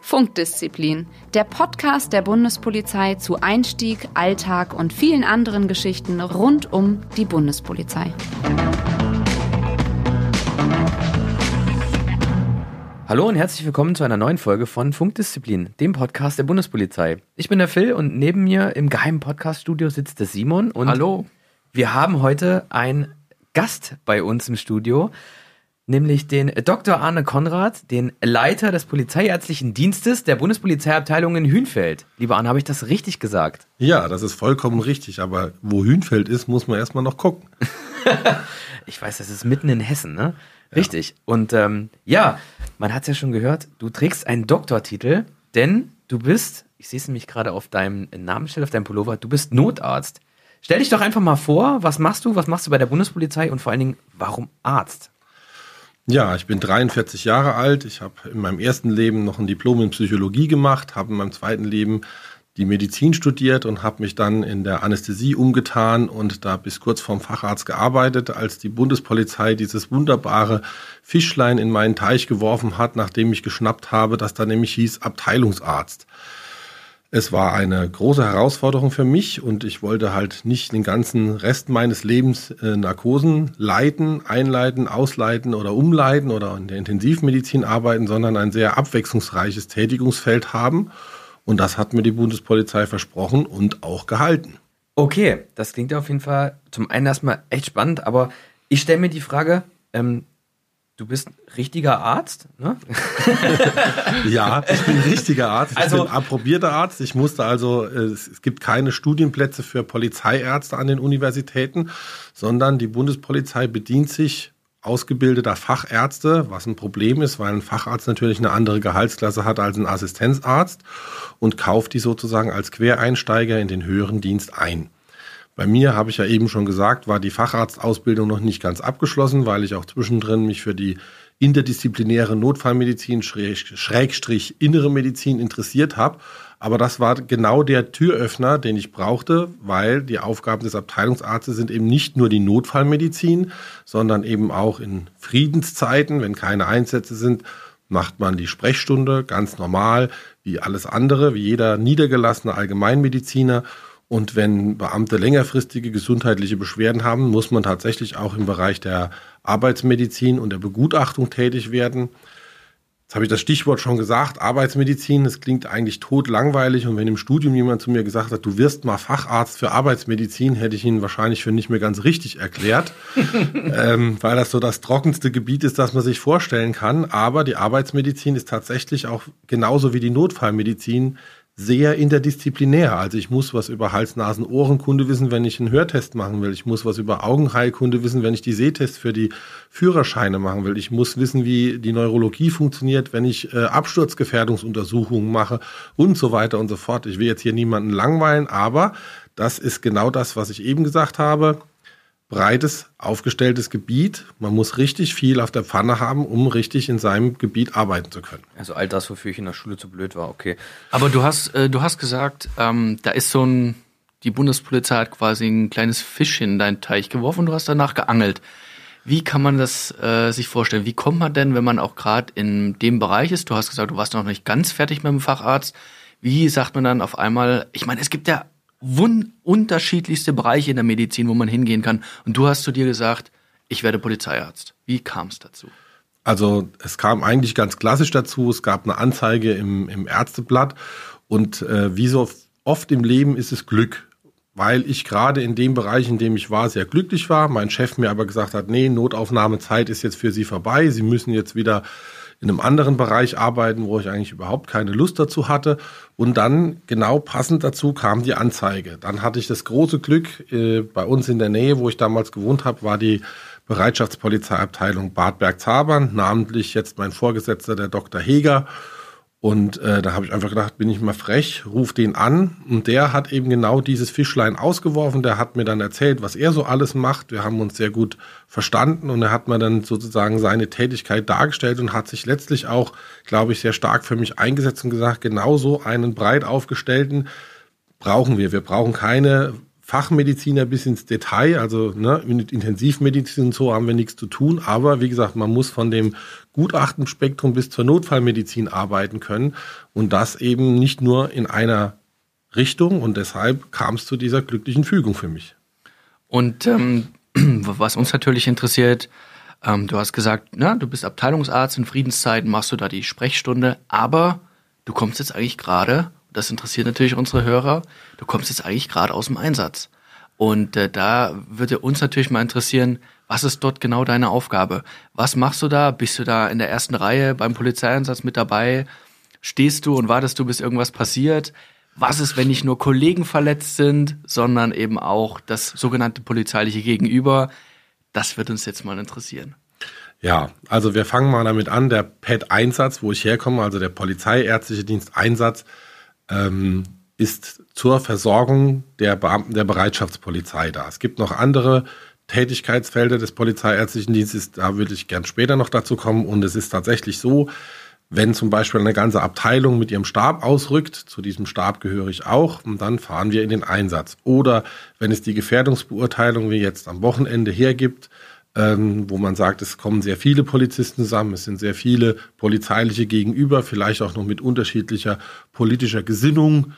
Funkdisziplin, der Podcast der Bundespolizei zu Einstieg, Alltag und vielen anderen Geschichten rund um die Bundespolizei. Hallo und herzlich willkommen zu einer neuen Folge von Funkdisziplin, dem Podcast der Bundespolizei. Ich bin der Phil und neben mir im geheimen Podcaststudio sitzt der Simon. Und Hallo. Wir haben heute einen Gast bei uns im Studio, nämlich den Dr. Arne Konrad, den Leiter des Polizeiärztlichen Dienstes der Bundespolizeiabteilung in Hünfeld. Lieber Arne, habe ich das richtig gesagt? Ja, das ist vollkommen richtig, aber wo Hünfeld ist, muss man erstmal noch gucken. ich weiß, das ist mitten in Hessen, ne? Richtig. Ja. Und ähm, ja, man hat es ja schon gehört, du trägst einen Doktortitel, denn du bist, ich sehe es nämlich gerade auf deinem Namensschild, auf deinem Pullover, du bist Notarzt. Stell dich doch einfach mal vor, was machst du, was machst du bei der Bundespolizei und vor allen Dingen, warum Arzt? Ja, ich bin 43 Jahre alt. Ich habe in meinem ersten Leben noch ein Diplom in Psychologie gemacht, habe in meinem zweiten Leben die Medizin studiert und habe mich dann in der Anästhesie umgetan und da bis kurz vorm Facharzt gearbeitet, als die Bundespolizei dieses wunderbare Fischlein in meinen Teich geworfen hat, nachdem ich geschnappt habe, dass da nämlich hieß Abteilungsarzt. Es war eine große Herausforderung für mich und ich wollte halt nicht den ganzen Rest meines Lebens äh, Narkosen leiten, einleiten, ausleiten oder umleiten oder in der Intensivmedizin arbeiten, sondern ein sehr abwechslungsreiches Tätigungsfeld haben. Und das hat mir die Bundespolizei versprochen und auch gehalten. Okay, das klingt auf jeden Fall zum einen erstmal echt spannend, aber ich stelle mir die Frage, ähm, du bist richtiger Arzt, ne? ja, ich bin richtiger Arzt. Ich also, bin approbierter Arzt. Ich musste also, es gibt keine Studienplätze für Polizeiärzte an den Universitäten, sondern die Bundespolizei bedient sich ausgebildeter Fachärzte, was ein Problem ist, weil ein Facharzt natürlich eine andere Gehaltsklasse hat als ein Assistenzarzt und kauft die sozusagen als Quereinsteiger in den höheren Dienst ein. Bei mir, habe ich ja eben schon gesagt, war die Facharztausbildung noch nicht ganz abgeschlossen, weil ich auch zwischendrin mich für die interdisziplinäre Notfallmedizin, Schrägstrich innere Medizin interessiert habe aber das war genau der Türöffner, den ich brauchte, weil die Aufgaben des Abteilungsarztes sind eben nicht nur die Notfallmedizin, sondern eben auch in Friedenszeiten, wenn keine Einsätze sind, macht man die Sprechstunde ganz normal, wie alles andere, wie jeder niedergelassene Allgemeinmediziner. Und wenn Beamte längerfristige gesundheitliche Beschwerden haben, muss man tatsächlich auch im Bereich der Arbeitsmedizin und der Begutachtung tätig werden. Jetzt habe ich das Stichwort schon gesagt, Arbeitsmedizin, das klingt eigentlich totlangweilig. Und wenn im Studium jemand zu mir gesagt hat, du wirst mal Facharzt für Arbeitsmedizin, hätte ich ihn wahrscheinlich für nicht mehr ganz richtig erklärt, ähm, weil das so das trockenste Gebiet ist, das man sich vorstellen kann. Aber die Arbeitsmedizin ist tatsächlich auch genauso wie die Notfallmedizin sehr interdisziplinär. Also ich muss was über Hals-Nasen-Ohrenkunde wissen, wenn ich einen Hörtest machen will. Ich muss was über Augenheilkunde wissen, wenn ich die Sehtests für die Führerscheine machen will. Ich muss wissen, wie die Neurologie funktioniert, wenn ich äh, Absturzgefährdungsuntersuchungen mache und so weiter und so fort. Ich will jetzt hier niemanden langweilen, aber das ist genau das, was ich eben gesagt habe breites, aufgestelltes Gebiet. Man muss richtig viel auf der Pfanne haben, um richtig in seinem Gebiet arbeiten zu können. Also all das, wofür ich in der Schule zu blöd war, okay. Aber du hast, äh, du hast gesagt, ähm, da ist so ein, die Bundespolizei hat quasi ein kleines Fischchen in deinen Teich geworfen und du hast danach geangelt. Wie kann man das äh, sich vorstellen? Wie kommt man denn, wenn man auch gerade in dem Bereich ist? Du hast gesagt, du warst noch nicht ganz fertig mit dem Facharzt. Wie sagt man dann auf einmal, ich meine, es gibt ja unterschiedlichste Bereiche in der Medizin, wo man hingehen kann. Und du hast zu dir gesagt, ich werde Polizeiarzt. Wie kam es dazu? Also es kam eigentlich ganz klassisch dazu. Es gab eine Anzeige im, im Ärzteblatt und äh, wie so oft im Leben ist es Glück, weil ich gerade in dem Bereich, in dem ich war, sehr glücklich war. Mein Chef mir aber gesagt hat, nee, Notaufnahmezeit ist jetzt für Sie vorbei. Sie müssen jetzt wieder in einem anderen Bereich arbeiten, wo ich eigentlich überhaupt keine Lust dazu hatte. Und dann genau passend dazu kam die Anzeige. Dann hatte ich das große Glück, äh, bei uns in der Nähe, wo ich damals gewohnt habe, war die Bereitschaftspolizeiabteilung Bad Bergzabern, namentlich jetzt mein Vorgesetzter, der Dr. Heger. Und äh, da habe ich einfach gedacht, bin ich mal frech, ruf den an. Und der hat eben genau dieses Fischlein ausgeworfen. Der hat mir dann erzählt, was er so alles macht. Wir haben uns sehr gut verstanden und er hat mir dann sozusagen seine Tätigkeit dargestellt und hat sich letztlich auch, glaube ich, sehr stark für mich eingesetzt und gesagt, genau so einen breit aufgestellten brauchen wir. Wir brauchen keine Fachmediziner bis ins Detail, also ne, mit Intensivmedizin und so haben wir nichts zu tun. Aber wie gesagt, man muss von dem Gutachtenspektrum bis zur Notfallmedizin arbeiten können und das eben nicht nur in einer Richtung. Und deshalb kam es zu dieser glücklichen Fügung für mich. Und ähm, was uns natürlich interessiert, ähm, du hast gesagt, na, du bist Abteilungsarzt in Friedenszeiten, machst du da die Sprechstunde, aber du kommst jetzt eigentlich gerade das interessiert natürlich unsere Hörer, du kommst jetzt eigentlich gerade aus dem Einsatz. Und äh, da würde uns natürlich mal interessieren, was ist dort genau deine Aufgabe? Was machst du da? Bist du da in der ersten Reihe beim Polizeieinsatz mit dabei? Stehst du und wartest du, bis irgendwas passiert? Was ist, wenn nicht nur Kollegen verletzt sind, sondern eben auch das sogenannte polizeiliche Gegenüber? Das wird uns jetzt mal interessieren. Ja, also wir fangen mal damit an. Der PET-Einsatz, wo ich herkomme, also der Polizeiärztliche Dienst Einsatz, ähm, ist zur Versorgung der Beamten der Bereitschaftspolizei da. Es gibt noch andere Tätigkeitsfelder des Polizeiärztlichen Dienstes, da würde ich gern später noch dazu kommen. Und es ist tatsächlich so, wenn zum Beispiel eine ganze Abteilung mit ihrem Stab ausrückt, zu diesem Stab gehöre ich auch, und dann fahren wir in den Einsatz. Oder wenn es die Gefährdungsbeurteilung wie jetzt am Wochenende hergibt, ähm, wo man sagt, es kommen sehr viele Polizisten zusammen, es sind sehr viele polizeiliche Gegenüber, vielleicht auch noch mit unterschiedlicher politischer Gesinnung,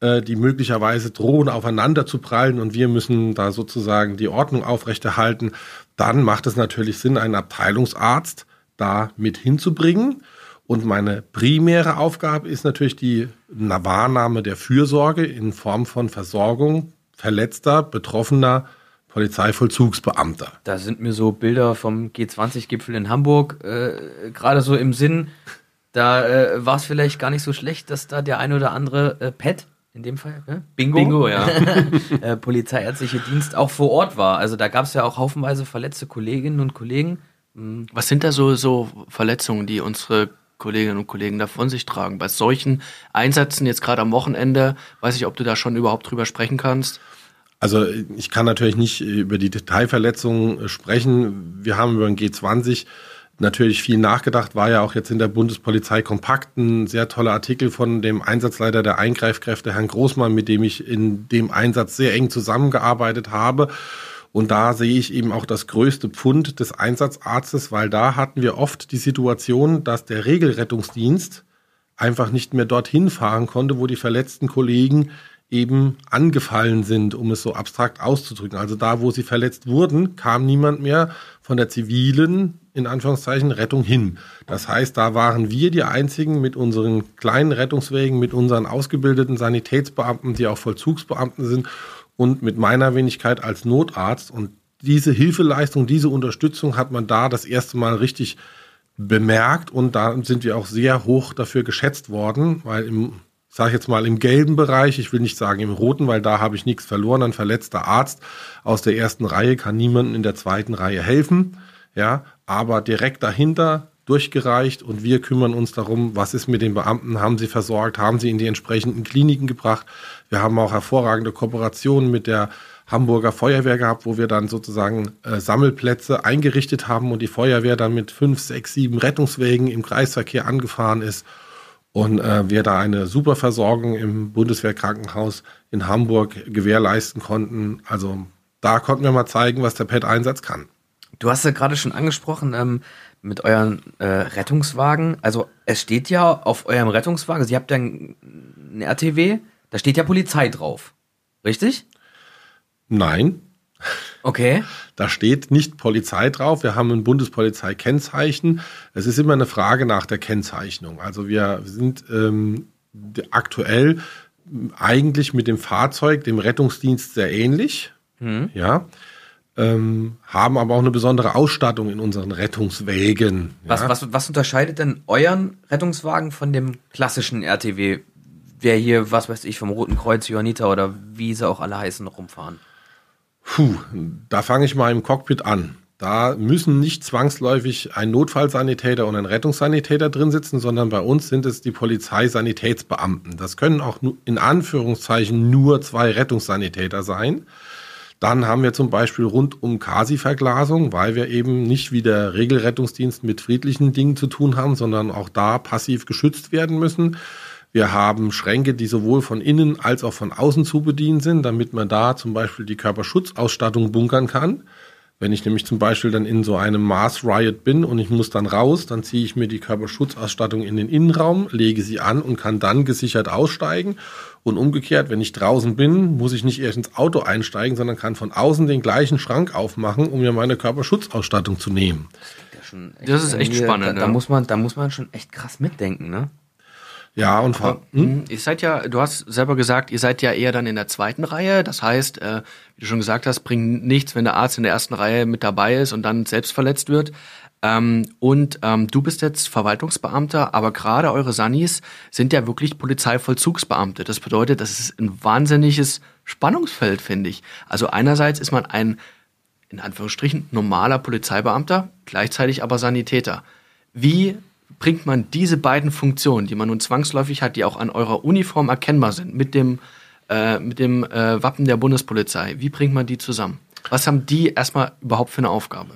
äh, die möglicherweise drohen, aufeinander zu prallen und wir müssen da sozusagen die Ordnung aufrechterhalten, dann macht es natürlich Sinn, einen Abteilungsarzt da mit hinzubringen. Und meine primäre Aufgabe ist natürlich die Wahrnahme der Fürsorge in Form von Versorgung verletzter, betroffener Polizeivollzugsbeamter. Da sind mir so Bilder vom G20-Gipfel in Hamburg äh, gerade so im Sinn. Da äh, war es vielleicht gar nicht so schlecht, dass da der ein oder andere äh, Pet, in dem Fall, äh, Bingo, Bingo ja. äh, polizeiärztliche Dienst auch vor Ort war. Also da gab es ja auch haufenweise verletzte Kolleginnen und Kollegen. Mhm. Was sind da so, so Verletzungen, die unsere Kolleginnen und Kollegen da von sich tragen? Bei solchen Einsätzen, jetzt gerade am Wochenende, weiß ich, ob du da schon überhaupt drüber sprechen kannst. Also ich kann natürlich nicht über die Detailverletzungen sprechen. Wir haben über den G20 natürlich viel nachgedacht, war ja auch jetzt in der Bundespolizei kompakt ein sehr toller Artikel von dem Einsatzleiter der Eingreifkräfte, Herrn Großmann, mit dem ich in dem Einsatz sehr eng zusammengearbeitet habe. Und da sehe ich eben auch das größte Pfund des Einsatzarztes, weil da hatten wir oft die Situation, dass der Regelrettungsdienst einfach nicht mehr dorthin fahren konnte, wo die verletzten Kollegen eben angefallen sind, um es so abstrakt auszudrücken. Also da, wo sie verletzt wurden, kam niemand mehr von der zivilen, in Anführungszeichen, Rettung hin. Das heißt, da waren wir die Einzigen mit unseren kleinen Rettungswegen, mit unseren ausgebildeten Sanitätsbeamten, die auch Vollzugsbeamten sind und mit meiner Wenigkeit als Notarzt. Und diese Hilfeleistung, diese Unterstützung hat man da das erste Mal richtig bemerkt und da sind wir auch sehr hoch dafür geschätzt worden, weil im sage jetzt mal im gelben Bereich, ich will nicht sagen im roten, weil da habe ich nichts verloren. Ein verletzter Arzt aus der ersten Reihe kann niemandem in der zweiten Reihe helfen, ja, aber direkt dahinter durchgereicht und wir kümmern uns darum, was ist mit den Beamten, haben sie versorgt, haben sie in die entsprechenden Kliniken gebracht. Wir haben auch hervorragende Kooperationen mit der Hamburger Feuerwehr gehabt, wo wir dann sozusagen äh, Sammelplätze eingerichtet haben und die Feuerwehr dann mit fünf, sechs, sieben Rettungswegen im Kreisverkehr angefahren ist und äh, wir da eine super Versorgung im Bundeswehrkrankenhaus in Hamburg gewährleisten konnten. Also da konnten wir mal zeigen, was der PET-Einsatz kann. Du hast ja gerade schon angesprochen ähm, mit euren äh, Rettungswagen. Also es steht ja auf eurem Rettungswagen, also ihr habt ja ein RTW, da steht ja Polizei drauf. Richtig? Nein. Okay. Da steht nicht Polizei drauf. Wir haben ein Bundespolizei-Kennzeichen. Es ist immer eine Frage nach der Kennzeichnung. Also wir sind ähm, aktuell eigentlich mit dem Fahrzeug dem Rettungsdienst sehr ähnlich. Mhm. Ja. Ähm, haben aber auch eine besondere Ausstattung in unseren Rettungswägen. Was, ja. was, was unterscheidet denn euren Rettungswagen von dem klassischen RTW, der hier, was weiß ich, vom Roten Kreuz, Johanniter oder wie sie auch alle heißen, rumfahren? Puh, da fange ich mal im Cockpit an. Da müssen nicht zwangsläufig ein Notfallsanitäter und ein Rettungssanitäter drin sitzen, sondern bei uns sind es die Polizeisanitätsbeamten. Das können auch in Anführungszeichen nur zwei Rettungssanitäter sein. Dann haben wir zum Beispiel rund um Kasi-Verglasung, weil wir eben nicht wie der Regelrettungsdienst mit friedlichen Dingen zu tun haben, sondern auch da passiv geschützt werden müssen. Wir haben Schränke, die sowohl von innen als auch von außen zu bedienen sind, damit man da zum Beispiel die Körperschutzausstattung bunkern kann. Wenn ich nämlich zum Beispiel dann in so einem Mars Riot bin und ich muss dann raus, dann ziehe ich mir die Körperschutzausstattung in den Innenraum, lege sie an und kann dann gesichert aussteigen. Und umgekehrt, wenn ich draußen bin, muss ich nicht erst ins Auto einsteigen, sondern kann von außen den gleichen Schrank aufmachen, um mir meine Körperschutzausstattung zu nehmen. Das, ja das ist echt spannend. Da, da, muss man, da muss man schon echt krass mitdenken, ne? Ja, und Aber, hm? hm? Ihr seid ja, du hast selber gesagt, ihr seid ja eher dann in der zweiten Reihe. Das heißt, äh, wie du schon gesagt hast, bringt nichts, wenn der Arzt in der ersten Reihe mit dabei ist und dann selbst verletzt wird. Ähm, und ähm, du bist jetzt Verwaltungsbeamter, aber gerade eure Sanis sind ja wirklich Polizeivollzugsbeamte. Das bedeutet, das ist ein wahnsinniges Spannungsfeld, finde ich. Also einerseits ist man ein, in Anführungsstrichen, normaler Polizeibeamter, gleichzeitig aber Sanitäter. Wie bringt man diese beiden Funktionen, die man nun zwangsläufig hat, die auch an eurer Uniform erkennbar sind, mit dem, äh, mit dem äh, Wappen der Bundespolizei, wie bringt man die zusammen? Was haben die erstmal überhaupt für eine Aufgabe?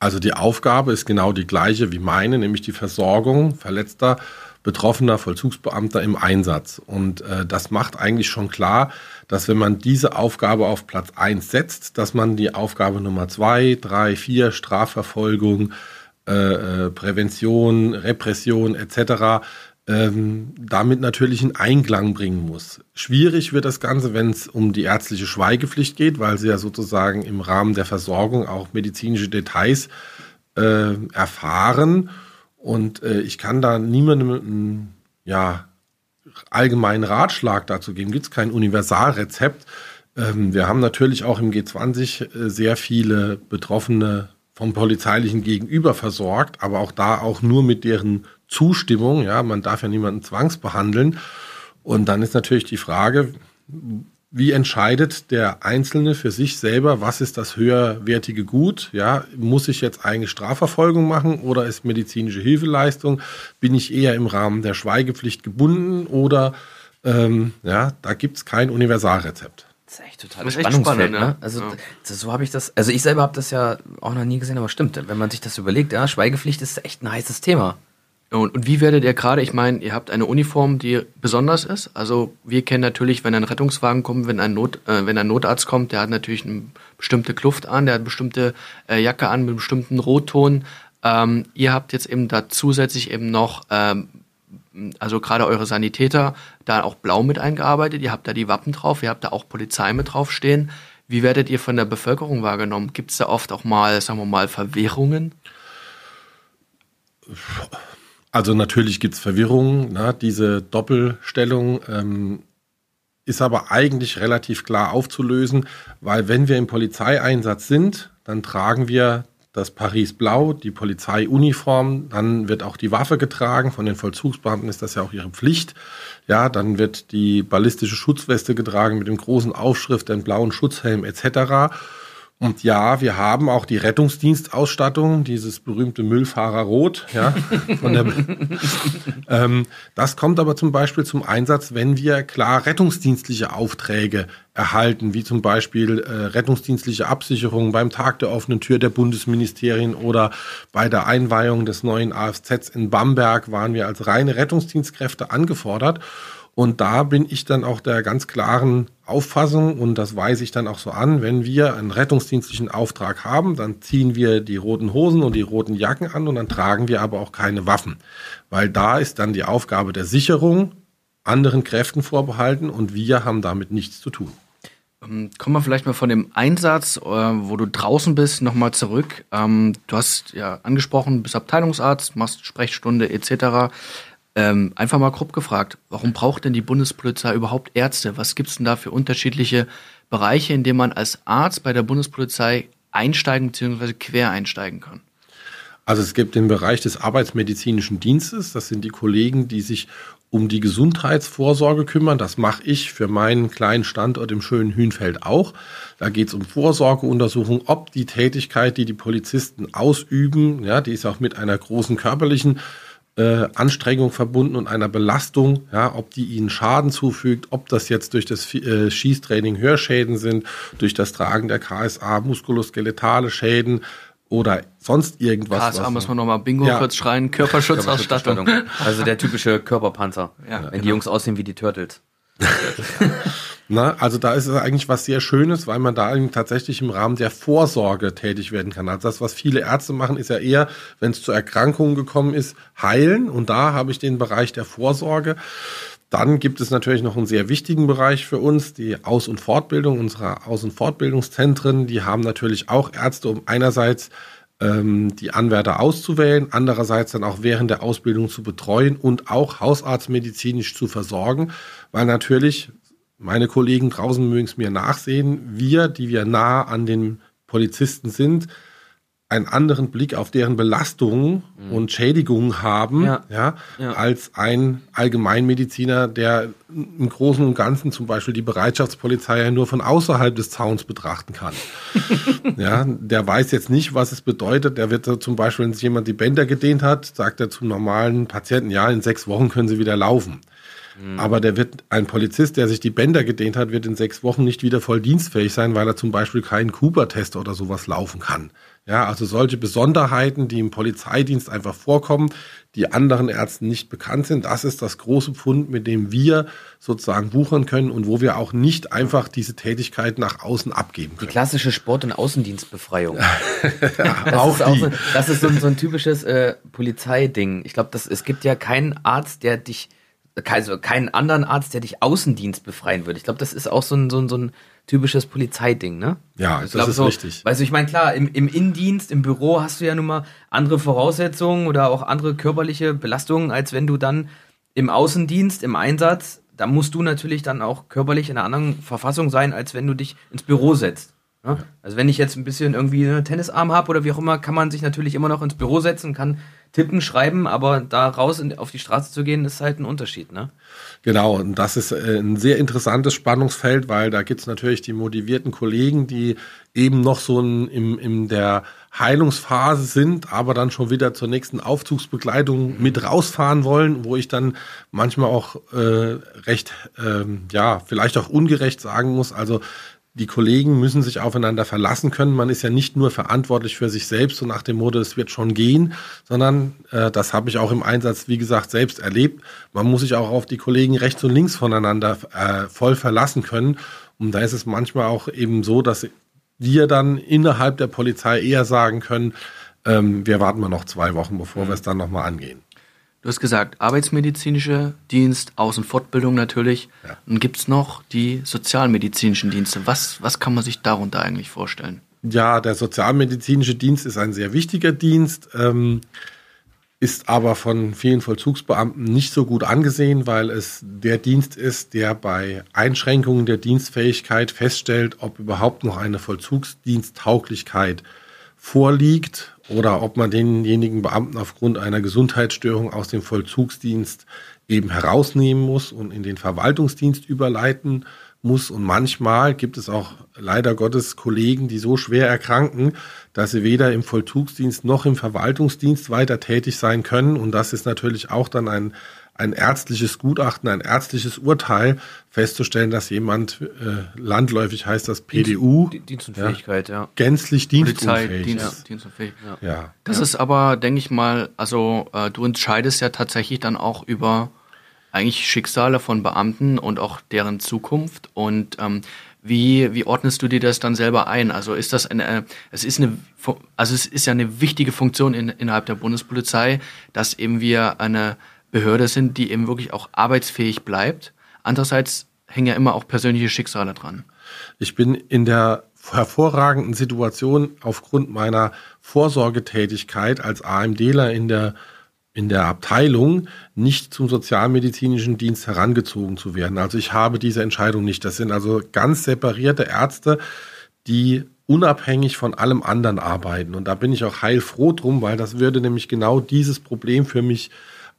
Also die Aufgabe ist genau die gleiche wie meine, nämlich die Versorgung verletzter, betroffener Vollzugsbeamter im Einsatz. Und äh, das macht eigentlich schon klar, dass wenn man diese Aufgabe auf Platz 1 setzt, dass man die Aufgabe Nummer 2, 3, 4, Strafverfolgung, äh, äh, Prävention, Repression etc. Ähm, damit natürlich in Einklang bringen muss. Schwierig wird das Ganze, wenn es um die ärztliche Schweigepflicht geht, weil sie ja sozusagen im Rahmen der Versorgung auch medizinische Details äh, erfahren. Und äh, ich kann da niemandem einen ja, allgemeinen Ratschlag dazu geben. Gibt es kein Universalrezept. Ähm, wir haben natürlich auch im G20 äh, sehr viele betroffene vom polizeilichen Gegenüber versorgt, aber auch da auch nur mit deren Zustimmung. Ja, man darf ja niemanden zwangsbehandeln. Und dann ist natürlich die Frage, wie entscheidet der Einzelne für sich selber, was ist das höherwertige Gut? Ja, muss ich jetzt eigentlich Strafverfolgung machen oder ist medizinische Hilfeleistung? Bin ich eher im Rahmen der Schweigepflicht gebunden oder ähm, ja, da gibt es kein Universalrezept. Das ist echt total das Spannungsfeld, spannend, ne? Also ja. so habe ich das, also ich selber habe das ja auch noch nie gesehen, aber stimmt, wenn man sich das überlegt, ja, Schweigepflicht ist echt ein heißes Thema. Und, und wie werdet ihr gerade, ich meine, ihr habt eine Uniform, die besonders ist. Also wir kennen natürlich, wenn ein Rettungswagen kommt, wenn ein, Not, äh, wenn ein Notarzt kommt, der hat natürlich eine bestimmte Kluft an, der hat eine bestimmte äh, Jacke an mit einem bestimmten Rotton. Ähm, ihr habt jetzt eben da zusätzlich eben noch ähm, also gerade eure Sanitäter, da auch blau mit eingearbeitet. Ihr habt da die Wappen drauf, ihr habt da auch Polizei mit draufstehen. Wie werdet ihr von der Bevölkerung wahrgenommen? Gibt es da oft auch mal, sagen wir mal, Verwirrungen? Also natürlich gibt es Verwirrungen. Ne? Diese Doppelstellung ähm, ist aber eigentlich relativ klar aufzulösen, weil wenn wir im Polizeieinsatz sind, dann tragen wir das Paris Blau, die Polizeiuniform, dann wird auch die Waffe getragen. Von den Vollzugsbeamten ist das ja auch ihre Pflicht. Ja, dann wird die ballistische Schutzweste getragen mit dem großen Aufschrift, den blauen Schutzhelm etc. Und ja, wir haben auch die Rettungsdienstausstattung, dieses berühmte Müllfahrerrot. Ja, von der, ähm, das kommt aber zum Beispiel zum Einsatz, wenn wir klar rettungsdienstliche Aufträge erhalten, wie zum Beispiel äh, rettungsdienstliche Absicherung beim Tag der offenen Tür der Bundesministerien oder bei der Einweihung des neuen AFZs in Bamberg waren wir als reine Rettungsdienstkräfte angefordert. Und da bin ich dann auch der ganz klaren Auffassung und das weise ich dann auch so an, wenn wir einen rettungsdienstlichen Auftrag haben, dann ziehen wir die roten Hosen und die roten Jacken an und dann tragen wir aber auch keine Waffen, weil da ist dann die Aufgabe der Sicherung anderen Kräften vorbehalten und wir haben damit nichts zu tun. Ähm, kommen wir vielleicht mal von dem Einsatz, äh, wo du draußen bist, nochmal zurück. Ähm, du hast ja angesprochen, bist Abteilungsarzt, machst Sprechstunde etc. Ähm, einfach mal grob gefragt, warum braucht denn die Bundespolizei überhaupt Ärzte? Was gibt es denn da für unterschiedliche Bereiche, in denen man als Arzt bei der Bundespolizei einsteigen bzw. quer einsteigen kann? Also es gibt den Bereich des arbeitsmedizinischen Dienstes. Das sind die Kollegen, die sich um die Gesundheitsvorsorge kümmern. Das mache ich für meinen kleinen Standort im schönen Hühnfeld auch. Da geht es um Vorsorgeuntersuchung, ob die Tätigkeit, die die Polizisten ausüben, ja, die ist auch mit einer großen körperlichen äh, Anstrengung verbunden und einer Belastung, ja, ob die ihnen Schaden zufügt, ob das jetzt durch das äh, Schießtraining Hörschäden sind, durch das Tragen der KSA muskuloskeletale Schäden oder sonst irgendwas. KSA muss man nochmal Bingo ja. kurz schreien, Körperschutzausstattung. also der typische Körperpanzer, ja, wenn genau. die Jungs aussehen wie die Turtles. Na, also da ist es eigentlich was sehr Schönes, weil man da tatsächlich im Rahmen der Vorsorge tätig werden kann. Also das, was viele Ärzte machen, ist ja eher, wenn es zu Erkrankungen gekommen ist, heilen. Und da habe ich den Bereich der Vorsorge. Dann gibt es natürlich noch einen sehr wichtigen Bereich für uns, die Aus- und Fortbildung unserer Aus- und Fortbildungszentren. Die haben natürlich auch Ärzte, um einerseits ähm, die Anwärter auszuwählen, andererseits dann auch während der Ausbildung zu betreuen und auch hausarztmedizinisch zu versorgen, weil natürlich, meine Kollegen draußen mögen es mir nachsehen, wir, die wir nah an den Polizisten sind, einen anderen Blick auf deren Belastungen mhm. und Schädigungen haben, ja. Ja, ja. als ein Allgemeinmediziner, der im Großen und Ganzen zum Beispiel die Bereitschaftspolizei ja nur von außerhalb des Zauns betrachten kann. ja, der weiß jetzt nicht, was es bedeutet. Der wird zum Beispiel, wenn sich jemand die Bänder gedehnt hat, sagt er zum normalen Patienten, ja, in sechs Wochen können sie wieder laufen. Mhm. Aber der wird, ein Polizist, der sich die Bänder gedehnt hat, wird in sechs Wochen nicht wieder voll dienstfähig sein, weil er zum Beispiel keinen Cooper-Test oder sowas laufen kann. Ja, also solche Besonderheiten, die im Polizeidienst einfach vorkommen, die anderen Ärzten nicht bekannt sind, das ist das große Pfund, mit dem wir sozusagen buchern können und wo wir auch nicht einfach diese Tätigkeit nach außen abgeben können. Die klassische Sport- und Außendienstbefreiung. das auch, ist auch so, das ist so, so ein typisches äh, Polizeiding. Ich glaube, es gibt ja keinen Arzt, der dich also keinen anderen Arzt, der dich Außendienst befreien würde. Ich glaube, das ist auch so ein, so ein, so ein typisches Polizeiding, ne? Ja, ich das glaub, ist so, richtig. Weißt du, ich meine, klar, im, im Innendienst, im Büro hast du ja nun mal andere Voraussetzungen oder auch andere körperliche Belastungen, als wenn du dann im Außendienst, im Einsatz, da musst du natürlich dann auch körperlich in einer anderen Verfassung sein, als wenn du dich ins Büro setzt. Ne? Ja. Also wenn ich jetzt ein bisschen irgendwie einen Tennisarm habe oder wie auch immer, kann man sich natürlich immer noch ins Büro setzen, kann tippen, schreiben, aber da raus in, auf die Straße zu gehen, ist halt ein Unterschied, ne? Genau, und das ist äh, ein sehr interessantes Spannungsfeld, weil da gibt's natürlich die motivierten Kollegen, die eben noch so in, in, in der Heilungsphase sind, aber dann schon wieder zur nächsten Aufzugsbegleitung mit rausfahren wollen, wo ich dann manchmal auch äh, recht, ähm, ja, vielleicht auch ungerecht sagen muss, also die Kollegen müssen sich aufeinander verlassen können. Man ist ja nicht nur verantwortlich für sich selbst, so nach dem Motto, es wird schon gehen, sondern äh, das habe ich auch im Einsatz, wie gesagt, selbst erlebt. Man muss sich auch auf die Kollegen rechts und links voneinander äh, voll verlassen können. Und da ist es manchmal auch eben so, dass wir dann innerhalb der Polizei eher sagen können, ähm, wir warten mal noch zwei Wochen, bevor wir es dann nochmal angehen. Du hast gesagt, arbeitsmedizinische Dienst, Außenfortbildung natürlich. Ja. Und gibt es noch die sozialmedizinischen Dienste? Was, was kann man sich darunter eigentlich vorstellen? Ja, der sozialmedizinische Dienst ist ein sehr wichtiger Dienst, ähm, ist aber von vielen Vollzugsbeamten nicht so gut angesehen, weil es der Dienst ist, der bei Einschränkungen der Dienstfähigkeit feststellt, ob überhaupt noch eine Vollzugsdiensttauglichkeit vorliegt oder ob man denjenigen Beamten aufgrund einer Gesundheitsstörung aus dem Vollzugsdienst eben herausnehmen muss und in den Verwaltungsdienst überleiten muss. Und manchmal gibt es auch leider Gottes Kollegen, die so schwer erkranken, dass sie weder im Vollzugsdienst noch im Verwaltungsdienst weiter tätig sein können. Und das ist natürlich auch dann ein ein ärztliches Gutachten, ein ärztliches Urteil festzustellen, dass jemand äh, landläufig heißt das PDU Dienst, Dienstunfähigkeit, ja, ja. gänzlich dienstunfähig, Polizei, Dienst, ja. dienstunfähig. Ja. ja. Das ist aber, denke ich mal, also äh, du entscheidest ja tatsächlich dann auch über eigentlich Schicksale von Beamten und auch deren Zukunft und ähm, wie, wie ordnest du dir das dann selber ein? Also ist das eine, äh, es ist eine, also es ist ja eine wichtige Funktion in, innerhalb der Bundespolizei, dass eben wir eine Behörde sind, die eben wirklich auch arbeitsfähig bleibt. Andererseits hängen ja immer auch persönliche Schicksale dran. Ich bin in der hervorragenden Situation aufgrund meiner Vorsorgetätigkeit als AMDler in der in der Abteilung nicht zum sozialmedizinischen Dienst herangezogen zu werden. Also ich habe diese Entscheidung nicht. Das sind also ganz separierte Ärzte, die unabhängig von allem anderen arbeiten. Und da bin ich auch heilfroh drum, weil das würde nämlich genau dieses Problem für mich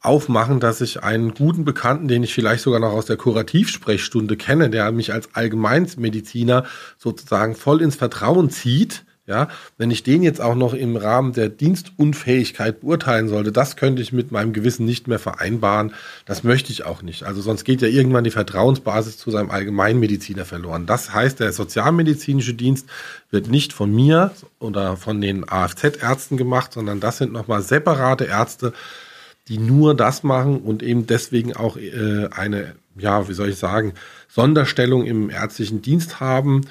aufmachen, dass ich einen guten Bekannten, den ich vielleicht sogar noch aus der Kurativsprechstunde kenne, der mich als Allgemeinmediziner sozusagen voll ins Vertrauen zieht, ja, wenn ich den jetzt auch noch im Rahmen der Dienstunfähigkeit beurteilen sollte, das könnte ich mit meinem Gewissen nicht mehr vereinbaren. Das möchte ich auch nicht. Also sonst geht ja irgendwann die Vertrauensbasis zu seinem Allgemeinmediziner verloren. Das heißt, der sozialmedizinische Dienst wird nicht von mir oder von den AFZ-Ärzten gemacht, sondern das sind nochmal separate Ärzte, die nur das machen und eben deswegen auch äh, eine, ja, wie soll ich sagen, Sonderstellung im ärztlichen Dienst haben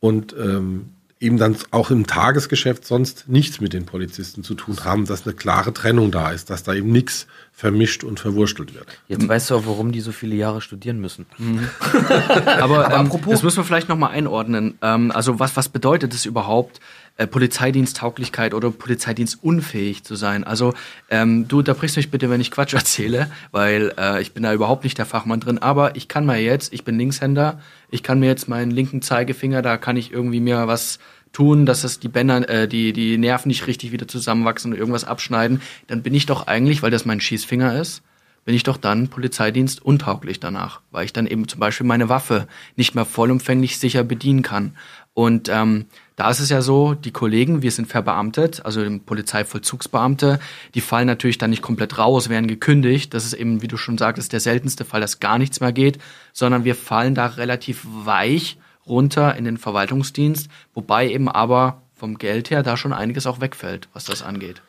und ähm, eben dann auch im Tagesgeschäft sonst nichts mit den Polizisten zu tun haben, dass eine klare Trennung da ist, dass da eben nichts vermischt und verwurstelt wird. Jetzt weißt du auch, warum die so viele Jahre studieren müssen. Mhm. Aber, ähm, apropos, das müssen wir vielleicht nochmal einordnen. Ähm, also was, was bedeutet es überhaupt, äh, Polizeidiensttauglichkeit oder Polizeidienstunfähig zu sein. Also ähm, du unterbrichst mich bitte, wenn ich Quatsch erzähle, weil äh, ich bin da überhaupt nicht der Fachmann drin. Aber ich kann mir jetzt, ich bin Linkshänder, ich kann mir jetzt meinen linken Zeigefinger, da kann ich irgendwie mir was tun, dass das die Bänder, äh, die, die Nerven nicht richtig wieder zusammenwachsen und irgendwas abschneiden, dann bin ich doch eigentlich, weil das mein Schießfinger ist, bin ich doch dann Polizeidienst untauglich danach, weil ich dann eben zum Beispiel meine Waffe nicht mehr vollumfänglich sicher bedienen kann. Und ähm, da ist es ja so, die Kollegen, wir sind verbeamtet, also Polizeivollzugsbeamte, die fallen natürlich dann nicht komplett raus, werden gekündigt. Das ist eben, wie du schon sagtest, der seltenste Fall, dass gar nichts mehr geht, sondern wir fallen da relativ weich runter in den Verwaltungsdienst, wobei eben aber vom Geld her da schon einiges auch wegfällt, was das angeht.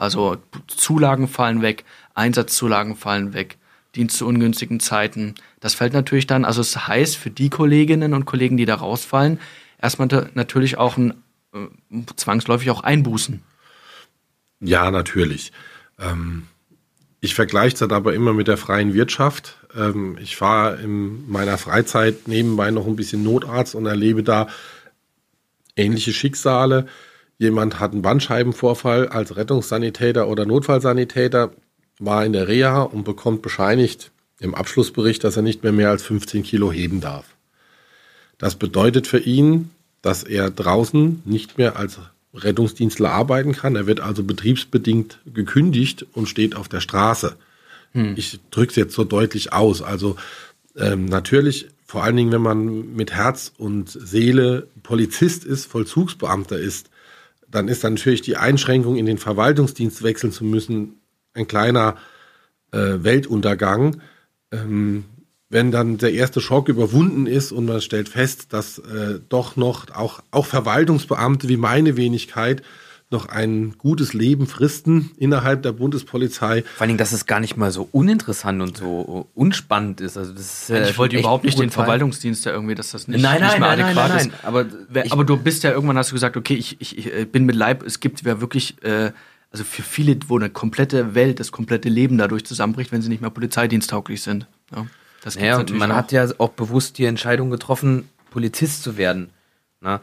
Also Zulagen fallen weg, Einsatzzulagen fallen weg, Dienst zu ungünstigen Zeiten. Das fällt natürlich dann, also es heißt für die Kolleginnen und Kollegen, die da rausfallen, erstmal natürlich auch ein, äh, zwangsläufig auch Einbußen. Ja, natürlich. Ähm, ich vergleiche das aber immer mit der freien Wirtschaft. Ähm, ich fahre in meiner Freizeit nebenbei noch ein bisschen Notarzt und erlebe da ähnliche Schicksale. Jemand hat einen Bandscheibenvorfall als Rettungssanitäter oder Notfallsanitäter, war in der Reha und bekommt bescheinigt im Abschlussbericht, dass er nicht mehr mehr als 15 Kilo heben darf. Das bedeutet für ihn, dass er draußen nicht mehr als Rettungsdienstler arbeiten kann. Er wird also betriebsbedingt gekündigt und steht auf der Straße. Hm. Ich drücke es jetzt so deutlich aus. Also ähm, natürlich, vor allen Dingen, wenn man mit Herz und Seele Polizist ist, Vollzugsbeamter ist, dann ist dann natürlich die Einschränkung, in den Verwaltungsdienst wechseln zu müssen, ein kleiner äh, Weltuntergang. Ähm, wenn dann der erste Schock überwunden ist und man stellt fest, dass äh, doch noch auch, auch Verwaltungsbeamte wie meine Wenigkeit noch ein gutes Leben fristen innerhalb der Bundespolizei. Vor allen Dingen, dass es gar nicht mal so uninteressant und so unspannend ist. Also das ist ich wollte überhaupt nicht den Verwaltungsdienst da irgendwie, dass das nicht, nein, nein, nicht mehr nein, adäquat nein, nein, ist. Aber, ich, aber du bist ja irgendwann hast du gesagt, okay, ich, ich, ich bin mit Leib, es gibt ja wirklich, äh, also für viele, wo eine komplette Welt, das komplette Leben dadurch zusammenbricht, wenn sie nicht mehr polizeidiensttauglich sind. Ja. Das gibt's ja, natürlich man auch. hat ja auch bewusst die Entscheidung getroffen, Polizist zu werden. Na? Ne?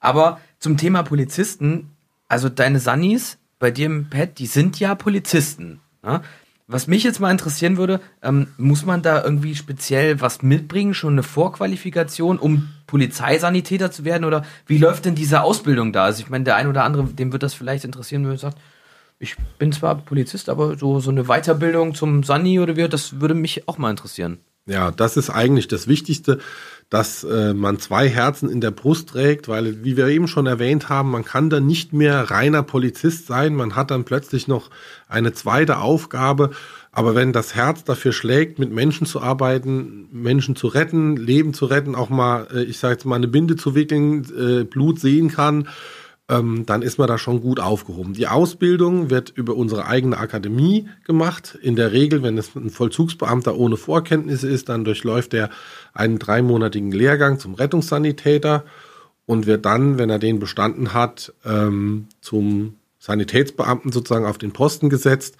Aber zum Thema Polizisten, also deine Sannis bei dir im Pad, die sind ja Polizisten. Ne? Was mich jetzt mal interessieren würde, ähm, muss man da irgendwie speziell was mitbringen, schon eine Vorqualifikation, um Polizeisanitäter zu werden? Oder wie läuft denn diese Ausbildung da? Also ich meine, der ein oder andere, dem wird das vielleicht interessieren, wenn er sagt, ich bin zwar Polizist, aber so, so eine Weiterbildung zum Sani oder wie, das würde mich auch mal interessieren. Ja, das ist eigentlich das Wichtigste, dass äh, man zwei Herzen in der Brust trägt, weil, wie wir eben schon erwähnt haben, man kann dann nicht mehr reiner Polizist sein, man hat dann plötzlich noch eine zweite Aufgabe. Aber wenn das Herz dafür schlägt, mit Menschen zu arbeiten, Menschen zu retten, Leben zu retten, auch mal, äh, ich sage jetzt mal, eine Binde zu wickeln, äh, Blut sehen kann, ähm, dann ist man da schon gut aufgehoben. Die Ausbildung wird über unsere eigene Akademie gemacht. In der Regel, wenn es ein Vollzugsbeamter ohne Vorkenntnisse ist, dann durchläuft er einen dreimonatigen Lehrgang zum Rettungssanitäter und wird dann, wenn er den bestanden hat, ähm, zum Sanitätsbeamten sozusagen auf den Posten gesetzt.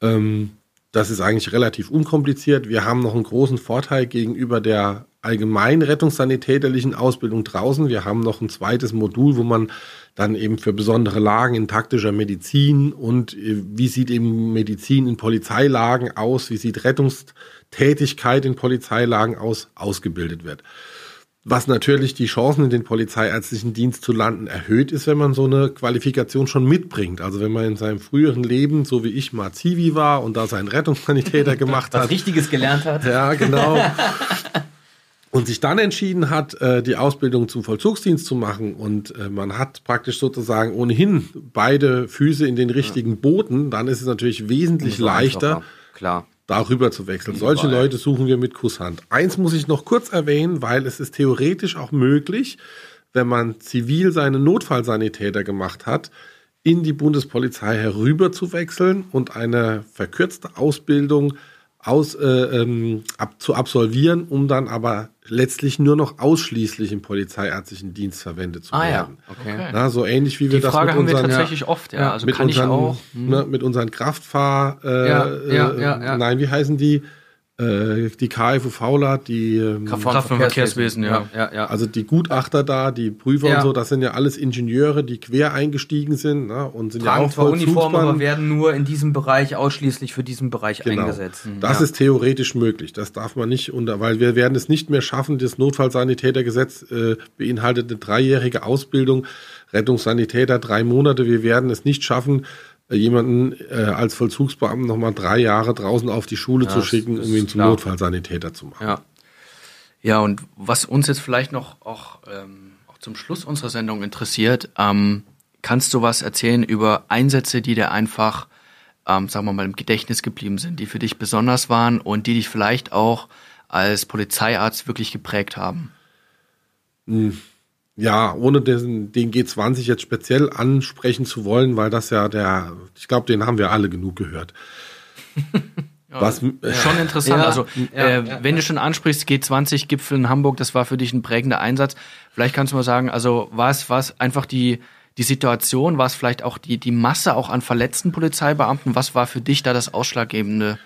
Ähm, das ist eigentlich relativ unkompliziert. Wir haben noch einen großen Vorteil gegenüber der allgemeinen rettungssanitäterlichen Ausbildung draußen. Wir haben noch ein zweites Modul, wo man dann eben für besondere Lagen in taktischer Medizin und äh, wie sieht eben Medizin in Polizeilagen aus, wie sieht Rettungstätigkeit in Polizeilagen aus, ausgebildet wird. Was natürlich die Chancen in den polizeiärztlichen Dienst zu landen erhöht ist, wenn man so eine Qualifikation schon mitbringt. Also wenn man in seinem früheren Leben, so wie ich mal Zivi war und da seinen Rettungssanitäter gemacht Was hat. Richtiges gelernt hat. Ja, genau. und sich dann entschieden hat, äh, die Ausbildung zum Vollzugsdienst zu machen und äh, man hat praktisch sozusagen ohnehin beide Füße in den richtigen Booten, dann ist es natürlich wesentlich leichter, klar. darüber zu wechseln. Solche Leute suchen wir mit Kusshand. Eins muss ich noch kurz erwähnen, weil es ist theoretisch auch möglich, wenn man zivil seine Notfallsanitäter gemacht hat, in die Bundespolizei herüber zu wechseln und eine verkürzte Ausbildung aus, äh, ähm, ab, zu absolvieren, um dann aber letztlich nur noch ausschließlich im polizeiärztlichen Dienst verwendet zu ah, werden. Ja. Okay. Na, so ähnlich wie wir Die das Frage mit haben wir unseren, tatsächlich oft, ja. Also mit kann unseren, ich auch. Ne, mit unseren Kraftfahr, äh, Ja, ja, äh, ja, ja. nein, wie heißen die? Äh, die KFUVler, die ähm, Kraft- und Verkehrswesen, ja. ja, ja. also die Gutachter da, die Prüfer Ja. und so, das sind ja alles Ingenieure, die quer eingestiegen sind ne, und sind tragen ja auch zwar Uniformen, aber werden nur in diesem Bereich ausschließlich für diesen Bereich Genau. eingesetzt. Das ja. ist theoretisch möglich. Das darf man nicht unter, weil wir werden es nicht mehr schaffen. Das Notfallsanitätergesetz äh, beinhaltet eine dreijährige Ausbildung, Rettungssanitäter drei Monate. Wir werden es nicht schaffen, äh, jemanden äh, als Vollzugsbeamten nochmal drei Jahre draußen auf die Schule zu das schicken, um ihn zum klar. Notfallsanitäter zu machen. ja. Ja, und was uns jetzt vielleicht noch auch, ähm, auch zum Schluss unserer Sendung interessiert, ähm, kannst du was erzählen über Einsätze, die dir einfach, ähm, sagen wir mal, im Gedächtnis geblieben sind, die für dich besonders waren und die dich vielleicht auch als Polizeiarzt wirklich geprägt haben? Ja, ohne den, den G20 jetzt speziell ansprechen zu wollen, weil das ja der, ich glaube, den haben wir alle genug gehört. Was, Schon interessant. Ja, also, ja, äh, ja, wenn du schon ansprichst, G20-Gipfel in Hamburg, das war für dich ein prägender Einsatz. Vielleicht kannst du mal sagen, also war es, war es einfach die, die Situation, war es vielleicht auch die, die Masse auch an verletzten Polizeibeamten? Was war für dich da das Ausschlaggebende?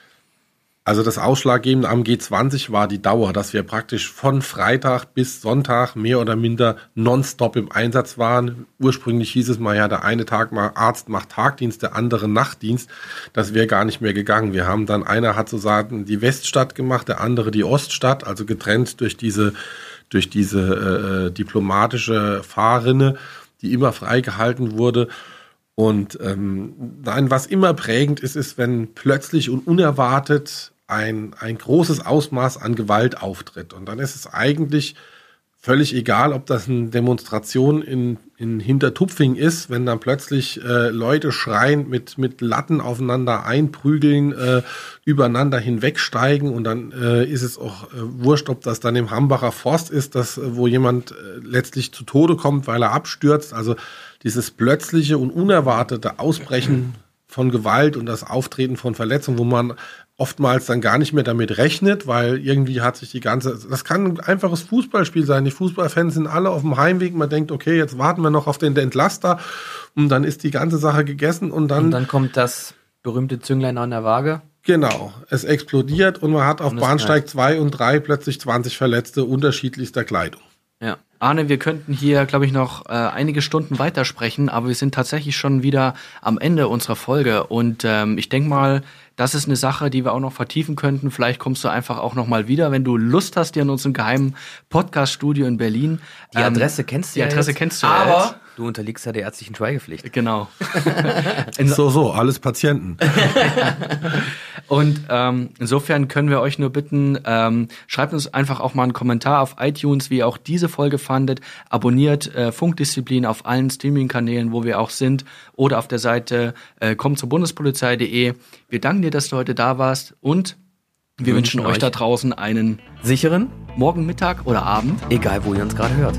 Also das Ausschlaggebende am G20 war die Dauer, dass wir praktisch von Freitag bis Sonntag mehr oder minder nonstop im Einsatz waren. Ursprünglich hieß es mal ja, der eine Tag mal Arzt macht Tagdienst, der andere Nachtdienst. Das wäre gar nicht mehr gegangen. Wir haben dann, einer hat sozusagen die Weststadt gemacht, der andere die Oststadt, also getrennt durch diese, durch diese äh, diplomatische Fahrrinne, die immer freigehalten wurde. Und ähm, nein, was immer prägend ist, ist, wenn plötzlich und unerwartet ein, ein großes Ausmaß an Gewalt auftritt. Und dann ist es eigentlich völlig egal, ob das eine Demonstration in, in Hintertupfing ist, wenn dann plötzlich äh, Leute schreiend mit, mit Latten aufeinander einprügeln, äh, übereinander hinwegsteigen und dann äh, ist es auch äh, wurscht, ob das dann im Hambacher Forst ist, dass, äh, wo jemand äh, letztlich zu Tode kommt, weil er abstürzt. Also dieses plötzliche und unerwartete Ausbrechen von Gewalt und das Auftreten von Verletzungen, wo man oftmals dann gar nicht mehr damit rechnet, weil irgendwie hat sich die ganze, das kann ein einfaches Fußballspiel sein. Die Fußballfans sind alle auf dem Heimweg. Man denkt, okay, jetzt warten wir noch auf den Entlaster und dann ist die ganze Sache gegessen und dann, Und dann kommt das berühmte Zünglein an der Waage. genau, es explodiert und man hat auf Bahnsteig 2 und 3 plötzlich 20 Verletzte unterschiedlichster Kleidung. Ja. Arne, wir könnten hier, glaube ich, noch äh, einige Stunden weitersprechen, aber wir sind tatsächlich schon wieder am Ende unserer Folge. Und ähm, ich denke mal, das ist eine Sache, die wir auch noch vertiefen könnten. Vielleicht kommst du einfach auch noch mal wieder, wenn du Lust hast, hier in unserem geheimen Podcast-Studio in Berlin. Die Ähm, Adresse kennst du die ja Adresse jetzt, kennst du ja aber jetzt. Du unterliegst ja der ärztlichen Schweigepflicht. Genau. So, so, alles Patienten. Und ähm, insofern können wir euch nur bitten, ähm, schreibt uns einfach auch mal einen Kommentar auf iTunes, wie ihr auch diese Folge fandet. Abonniert äh, Funkdisziplin auf allen Streaming-Kanälen, wo wir auch sind, oder auf der Seite äh, kommt zur Bundespolizei.de. Wir danken dir, dass du heute da warst und wir, wünschen, wünschen euch euch da draußen einen Sicheren, Morgen, Mittag oder Abend. egal wo ihr uns gerade hört.